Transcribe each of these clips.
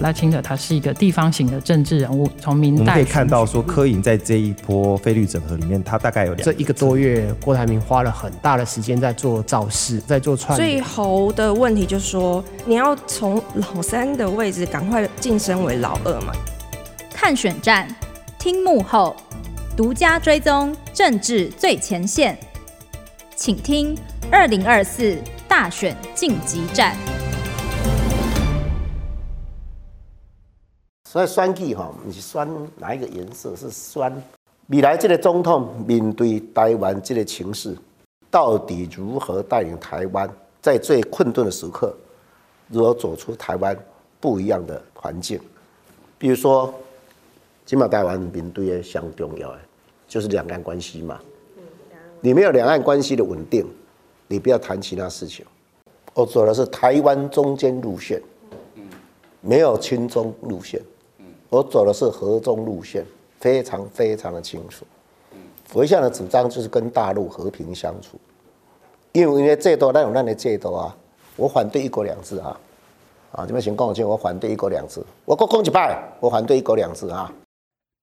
赖清德他是一个地方型的政治人物，从明代我们可以看到说，柯颖在这一波费率整合里面，他大概有两这一个多月，郭台铭花了很大的时间在做造势，在做串。所以侯的问题就是说，你要从老三的位置赶快晋升为老二嘛？看选战，听幕后，独家追踪政治最前线，请听二零二四大选晋级战。所以选举哈，你是选哪一个颜色？是选未来这个总统面对台湾这个情势，到底如何带领台湾在最困顿的时刻，如何走出台湾不一样的环境？比如说，今嘛台湾面对的相重要的就是两岸关系嘛。你没有两岸关系的稳定，你不要谈其他事情。我走的是台湾中间路线，没有亲中路线。我走的是和中路线，非常非常的清楚。我一向的主张就是跟大陆和平相处，因为因为最多那种那的最多啊，我反对一国两制啊，啊，这边请跟我讲，我反对一国两制，我国空一派，我反对一国两制啊。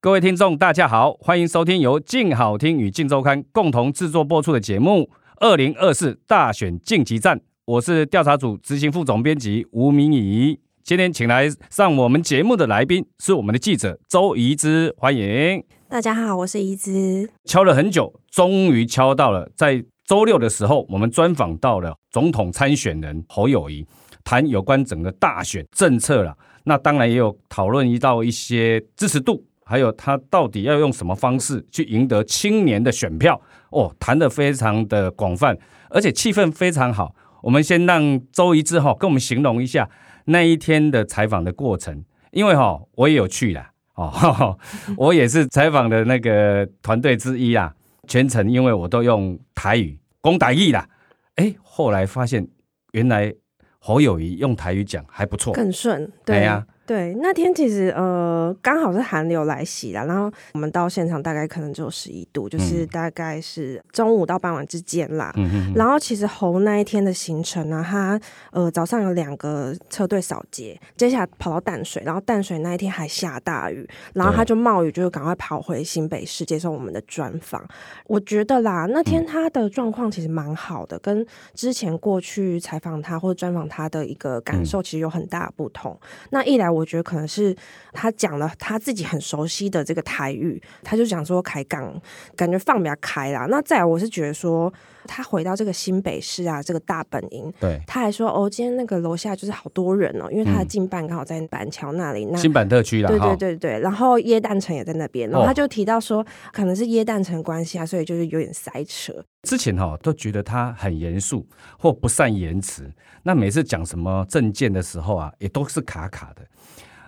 各位听众，大家好，欢迎收听由静好听与静周刊共同制作播出的节目《二零二四大选晋级战》，我是调查组执行副总编辑吴明仪。今天请来上我们节目的来宾是我们的记者周怡之，欢迎。大家好，我是怡之。敲了很久，终于敲到了。在周六的时候，我们专访到了总统参选人侯友谊，谈有关整个大选政策了。那当然也有讨论到一些支持度，还有他到底要用什么方式去赢得青年的选票。哦，谈得非常的广泛，而且气氛非常好。我们先让周怡之哈跟我们形容一下。那一天的采访的过程，因为哈我也有去啦，哦，我也是采访的那个团队之一啊。全程因为我都用台语攻台语啦，哎，后来发现原来侯友谊用台语讲还不错，更顺，对呀。对，那天其实呃刚好是寒流来袭啦，然后我们到现场大概可能只有十一度，就是大概是中午到傍晚之间啦。嗯。然后其实侯那一天的行程呢，他呃早上有两个车队扫街，接下来跑到淡水，然后淡水那一天还下大雨，然后他就冒雨就赶快跑回新北市接受我们的专访。我觉得啦，那天他的状况其实蛮好的，跟之前过去采访他或者专访他的一个感受其实有很大的不同。那一来。我觉得可能是他讲了他自己很熟悉的这个台语，他就讲说开杠，感觉放比较开啦。那再来，我是觉得说他回到这个新北市啊，这个大本营，对，他还说哦，今天那个楼下就是好多人哦，因为他的近办刚好在板桥那里，那新板特区啦，对对对对。然后耶诞城也在那边，然后他就提到说，可能是耶诞城关系啊，所以就是有点塞车。之前哈都觉得他很严肃或不善言辞，那每次讲什么政见的时候啊，也都是卡卡的。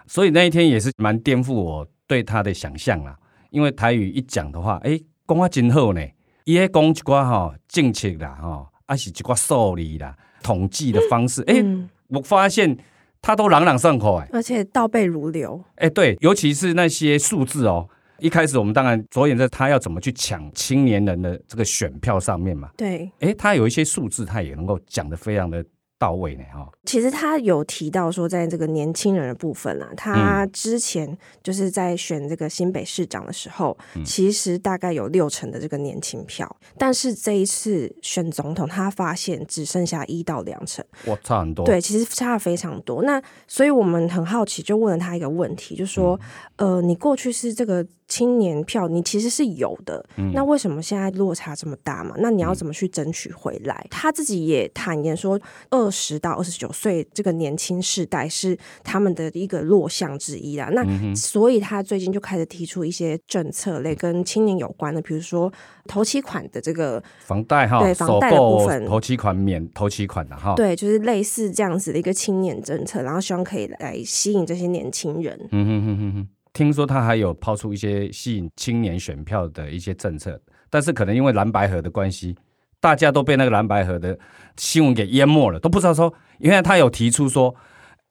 所以那一天也是蛮颠覆我对他的想象啦，因为台语一讲的话，哎，讲话真好呢，伊喺讲一寡哈政策啦，哈，还是一寡数理啦、统计的方式，哎、嗯，我发现他都朗朗上口，哎，而且倒背如流，哎，对，尤其是那些数字哦，一开始我们当然着眼在他要怎么去抢青年人的这个选票上面嘛，对，哎，他有一些数字，他也能够讲得非常的。到位呢哈，其实他有提到说，在这个年轻人的部分啊，他之前就是在选这个新北市长的时候，嗯、其实大概有六成的这个年轻票，但是这一次选总统，他发现只剩下一到两成，哇，差很多。对，其实差非常多。那所以我们很好奇，就问了他一个问题，就说，嗯、呃，你过去是这个。青年票你其实是有的，嗯，那为什么现在落差这么大嘛？那你要怎么去争取回来？嗯，他自己也坦言说，二十到二十九岁这个年轻世代是他们的一个弱项之一啦。那所以他最近就开始提出一些政策类跟青年有关的，比如说头期款的这个房贷哈，对房贷的部分，头期款免头期款的哈，对，就是类似这样子的一个青年政策，然后希望可以来吸引这些年轻人。嗯哼哼哼哼。听说他还有抛出一些吸引青年选票的一些政策，但是可能因为蓝白河的关系，大家都被那个蓝白河的新闻给淹没了，都不知道说，原来他有提出说，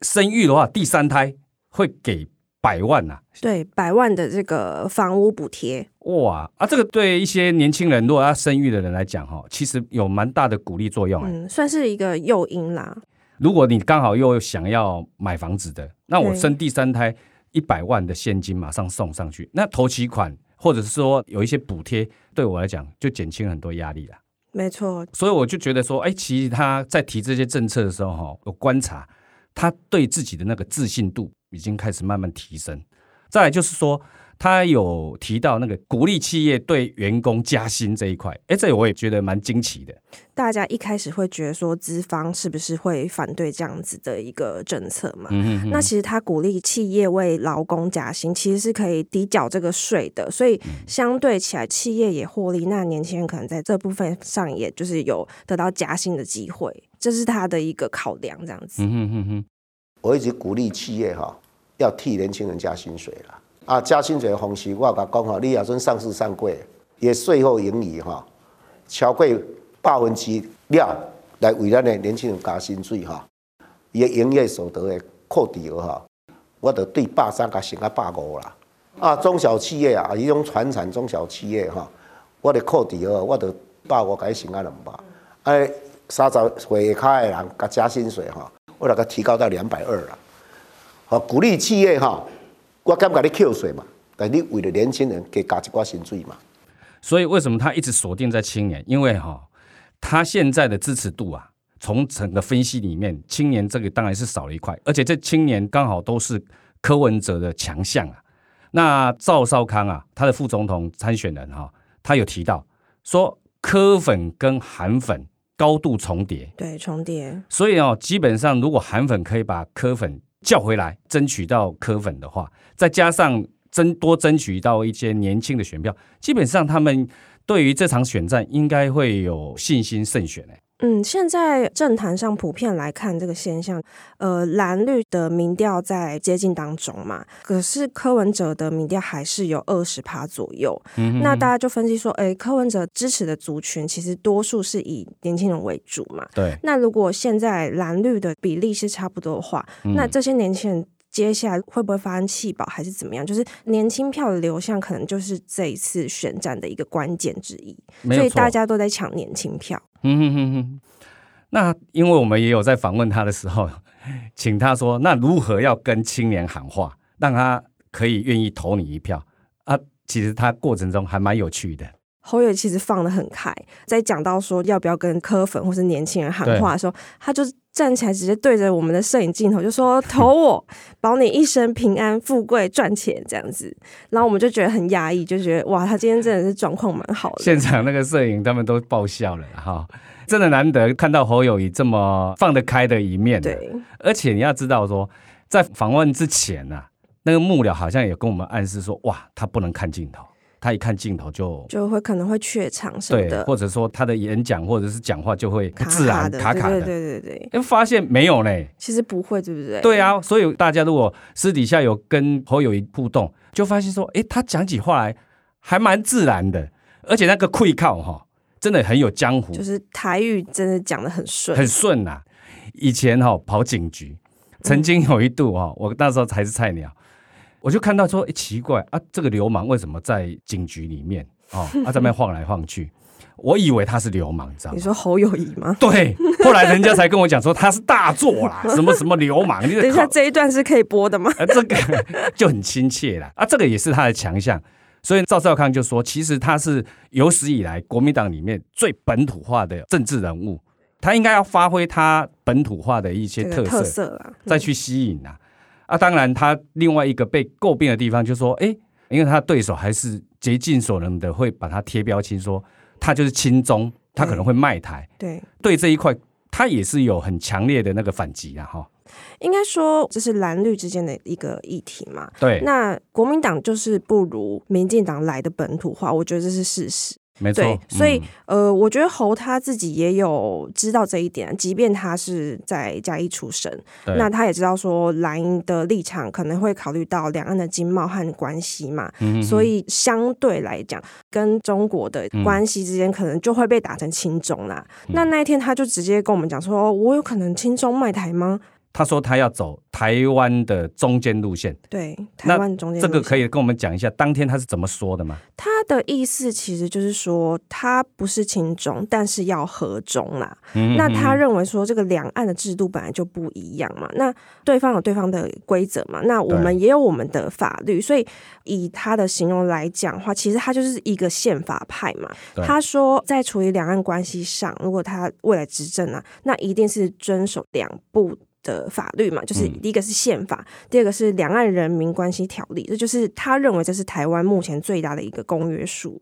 生育的话第三胎会给百万呐、啊，对，百万的这个房屋补贴，哇啊，这个对一些年轻人如果要生育的人来讲，哈，其实有蛮大的鼓励作用，嗯，算是一个诱因啦。如果你刚好又想要买房子的，那我生第三胎一百万的现金马上送上去，那投期款或者是说有一些补贴，对我来讲就减轻很多压力了。没错，所以我就觉得说，哎，其实他在提这些政策的时候，哈，我观察他对自己的那个自信度已经开始慢慢提升。再来就是说。他有提到那个鼓励企业对员工加薪这一块，哎，这我也觉得蛮惊奇的。大家一开始会觉得说资方是不是会反对这样子的一个政策嘛？嗯嗯。那其实他鼓励企业为劳工加薪，其实是可以抵缴这个税的，所以相对起来企业也获利。那年轻人可能在这部分上，也就是有得到加薪的机会，这是他的一个考量。这样子。嗯哼哼哼。我一直鼓励企业哈，要替年轻人加薪水了。啊，加薪水的方式，我甲讲吼，你也算上市上柜，也税后盈余哈，超过百分之六，来为咱的年轻人加薪水哈，伊的营业所得的扣抵额哈，我得对百三甲升到百五啦。啊，中小企业啊，伊种传产中小企业哈，我的扣抵额我得百五甲升到两百。哎，三十岁以下的人甲加薪水哈，我得个提高到两百二啦。好，鼓励企业哈。我敢给你扣税嘛？但你为了年轻人给加一寡薪水嘛？所以为什么他一直锁定在青年？因为哈，他现在的支持度啊，从整个分析里面，青年这个当然是少了一块，而且这青年刚好都是柯文哲的强项啊。那赵少康啊，他的副总统参选人哈，他有提到说柯粉跟韩粉高度重叠，对，重叠。所以哦，基本上如果韩粉可以把柯粉叫回来，争取到科粉的话，再加上争多争取到一些年轻的选票，基本上他们对于这场选战应该会有信心胜选。嗯，现在政坛上普遍来看这个现象，呃，蓝绿的民调在接近当中嘛，可是柯文哲的民调还是有二十趴左右。嗯，那大家就分析说，哎，柯文哲支持的族群其实多数是以年轻人为主嘛。对。那如果现在蓝绿的比例是差不多的话，嗯、那这些年轻人接下来会不会发生弃保还是怎么样？就是年轻票的流向，可能就是这一次选战的一个关键之一。所以大家都在抢年轻票。嗯哼哼哼，那因为我们也有在访问他的时候，请他说，那如何要跟青年喊话，让他可以愿意投你一票啊？其实他过程中还蛮有趣的。侯友其实放得很开，在讲到说要不要跟柯粉或是年轻人喊话的时候，他就站起来直接对着我们的摄影镜头就说：“投我，保你一生平安富贵赚钱。”这样子，然后我们就觉得很压抑，就觉得哇，他今天真的是状况蛮好的。现场那个摄影他们都爆笑了哈，真的难得看到侯友谊这么放得开的一面。对，而且你要知道说，在访问之前啊，那个幕僚好像也跟我们暗示说，哇，他不能看镜头。他一看镜头就就会可能会怯场什么的，对，或者说他的演讲或者是讲话就会不自然卡卡的，卡卡的，对对对对。哎，发现没有呢？其实不会，对不对？对啊，所以大家如果私底下有跟侯友宜互动，就发现说，哎，他讲起话来还蛮自然的，而且那个气口哈，真的很有江湖，就是台语真的讲得很顺，很顺呐、啊。以前哈跑警局，曾经有一度哈，我那时候还是菜鸟。我就看到说，哎，奇怪啊，这个流氓为什么在警局里面哦？啊，在那边晃来晃去，我以为他是流氓，你知道吗？你说侯友宜吗？对，后来人家才跟我讲说他是大作啦，什么什么流氓。你等一下，这一段是可以播的吗？啊，这个就很亲切啦。啊，这个也是他的强项。所以赵少康就说，其实他是有史以来国民党里面最本土化的政治人物，他应该要发挥他本土化的一些特色，特色啦，再去吸引啊。啊，当然，他另外一个被诟病的地方就是说，哎，因为他对手还是竭尽所能的会把他贴标签，说他就是亲中，他可能会卖台。对，对这一块，他也是有很强烈的那个反击啊，哈。应该说，这是蓝绿之间的一个议题嘛。对，那国民党就是不如民进党来的本土化，我觉得这是事实。没错，对，所以、嗯、呃，我觉得侯他自己也有知道这一点，即便他是在嘉义出生，那他也知道说蓝营的立场可能会考虑到两岸的经贸和关系嘛，所以相对来讲，跟中国的关系之间可能就会被打成亲中啦。嗯、那那一天他就直接跟我们讲说：“我有可能亲中卖台吗？”他说他要走台湾的中间路线，对，台湾中间这个可以跟我们讲一下，当天他是怎么说的吗？他的意思其实就是说，他不是亲中，但是要和中啦。嗯、那他认为说，这个两岸的制度本来就不一样嘛，那对方有对方的规则嘛，那我们也有我们的法律，所以以他的形容来讲的话，其实他就是一个宪法派嘛。他说，在处理两岸关系上，如果他未来执政啊，那一定是遵守两部。的法律嘛，就是第一个是宪法，嗯、第二个是两岸人民关系条例，这就是他认为这是台湾目前最大的一个公约数。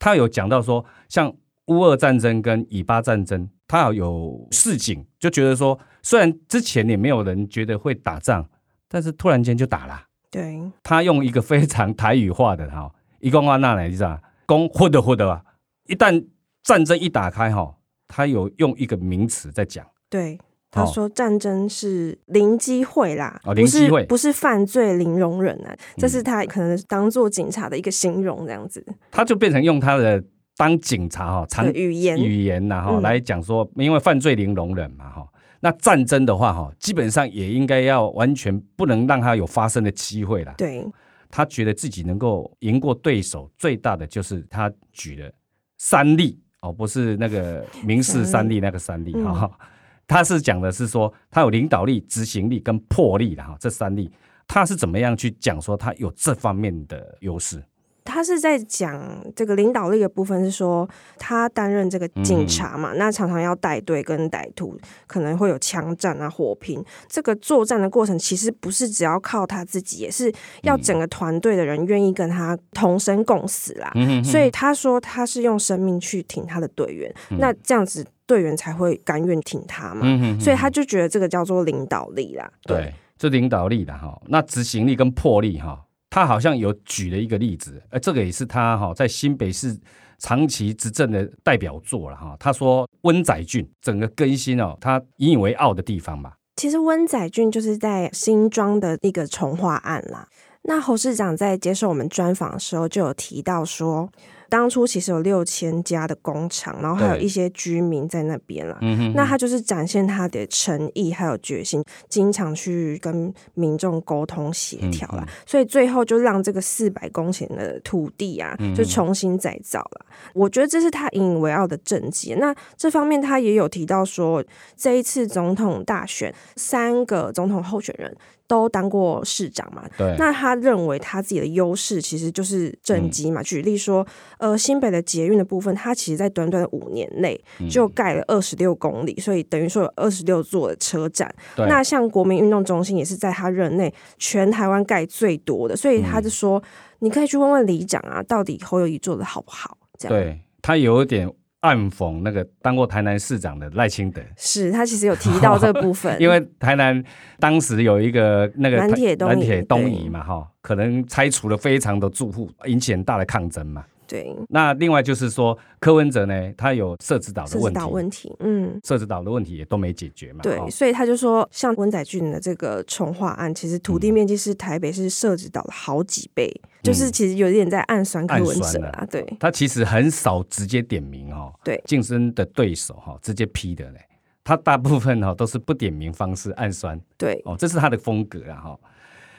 他有讲到说，像乌俄战争跟以巴战争，他有示警，就觉得说，虽然之前也没有人觉得会打仗，但是突然间就打了。对，他用一个非常台语化的哈，一共话那来你知道，公或的或的啊，一旦战争一打开哈，他有用一个名词在讲。对。他说：“战争是零机会啦，哦、零机会。不是不是犯罪零容忍啊，这是他可能当做警察的一个形容，这样子。他就变成用他的当警察哈，常语言。语言呐哈来讲说，因为犯罪零容忍嘛哈，那战争的话哈，基本上也应该要完全不能让他有发生的机会了。对，他觉得自己能够赢过对手，最大的就是他举了三例哦，不是那个民事三例。那个三例哈。嗯”他是讲的是说，他有领导力、执行力跟魄力的哈，这三力，他是怎么样去讲说他有这方面的优势？他是在讲这个领导力的部分，是说他担任这个警察嘛，嗯、那常常要带队跟歹徒可能会有枪战啊、火拼。这个作战的过程其实不是只要靠他自己，也是要整个团队的人愿意跟他同生共死啦。嗯、所以他说他是用生命去挺他的队员，嗯、那这样子。队员才会甘愿挺他嘛，所以他就觉得这个叫做领导力啦。对，这领导力的哈，那执行力跟魄力哈，他好像有举了一个例子，呃，这个也是他哈在新北市长期执政的代表作了哈。他说温仔郡整个更新哦，他引以为傲的地方吧。其实温仔郡就是在新庄的一个重划案啦。那侯市长在接受我们专访的时候就有提到说。当初其实有六千家的工厂，然后还有一些居民在那边了。嗯、那他就是展现他的诚意还有决心，经常去跟民众沟通协调了，嗯、所以最后就让这个四百公顷的土地啊，就重新再造了。嗯、我觉得这是他引以为傲的政绩。那这方面他也有提到说，这一次总统大选，三个总统候选人。都当过市长嘛？对。那他认为他自己的优势其实就是政绩嘛。嗯、举例说，呃，新北的捷运的部分，他其实在短短的五年内就盖了二十六公里，嗯、所以等于说有二十六座的车站。那像国民运动中心也是在他任内全台湾盖最多的，所以他就说，嗯、你可以去问问里长啊，到底侯友宜做的好不好？这样。对他有一点。暗讽那个当过台南市长的赖清德，是他其实有提到这部分，因为台南当时有一个那个南铁南铁东移嘛，哈，可能拆除了非常的住户，引起很大的抗争嘛。对，那另外就是说，柯文哲呢，他有设置岛的问题，问题，嗯，设置岛的问题也都没解决嘛。对，所以他就说，像温仔俊的这个重化案，其实土地面积是台北市设置岛的好几倍，嗯、就是其实有点在暗酸柯文哲啊。对，他其实很少直接点名哦，对，竞争的对手哈，直接批的嘞，他大部分哈都是不点名方式暗酸，对，哦，这是他的风格啊哈。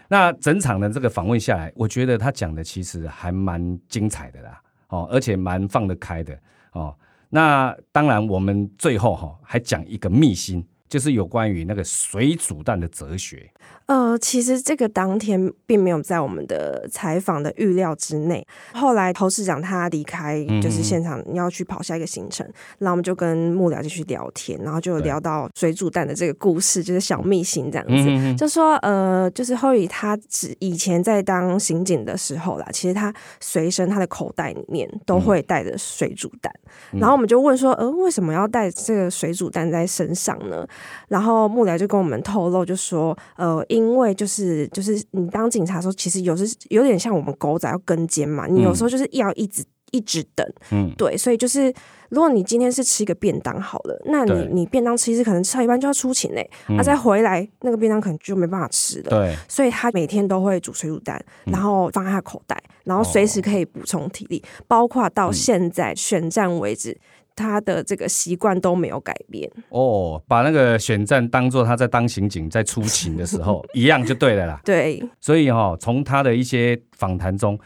那整场的这个访问下来，我觉得他讲的其实还蛮精彩的啦，哦，而且蛮放得开的哦。那当然，我们最后哈还讲一个秘辛，就是有关于那个水煮蛋的哲学。呃，其实这个当天并没有在我们的采访的预料之内。后来侯市长他离开，就是现场要去跑下一个行程，嗯、然后我们就跟幕僚继续聊天，然后就聊到水煮蛋的这个故事，就是小秘辛这样子。嗯、就说呃，就是侯友他只以前在当刑警的时候啦，其实他随身他的口袋里面都会带着水煮蛋。嗯、然后我们就问说，呃，为什么要带这个水煮蛋在身上呢？然后幕僚就跟我们透露，就说呃。因为就是就是你当警察的时候，其实有时有点像我们狗仔要跟监嘛，你有时候就是要一直一直等，嗯，对，所以就是如果你今天是吃一个便当好了，那你对。你便当其实可能吃到一半就要出勤嘞，那、嗯。啊、再回来那个便当可能就没办法吃了，对，所以他每天都会煮水煮蛋，然后放在他口袋，然后随时可以补充体力，嗯、包括到现在选战为止。他的这个习惯都没有改变。哦，把那个选战当做他在当刑警在出勤的时候 一样就对了啦。对，所以哈、哦，从他的一些访谈中，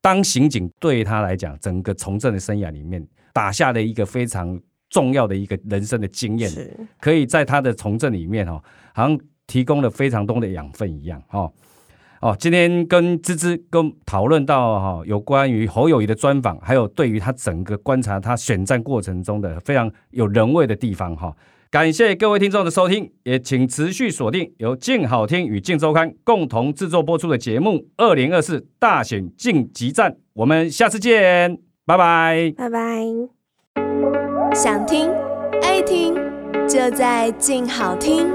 当刑警对他来讲，整个从政的生涯里面打下了一个非常重要的一个人生的经验，可以在他的从政里面哈、哦，好像提供了非常多的养分一样哈。哦哦，今天跟芝芝跟讨论到哈，有关于侯友宜的专访，还有对于他整个观察他选战过程中的非常有人味的地方哈。感谢各位听众的收听，也请持续锁定由静好听与静周刊共同制作播出的节目《二零二四大选晋级战》，我们下次见，拜拜，拜拜。想听爱听，就在静好听。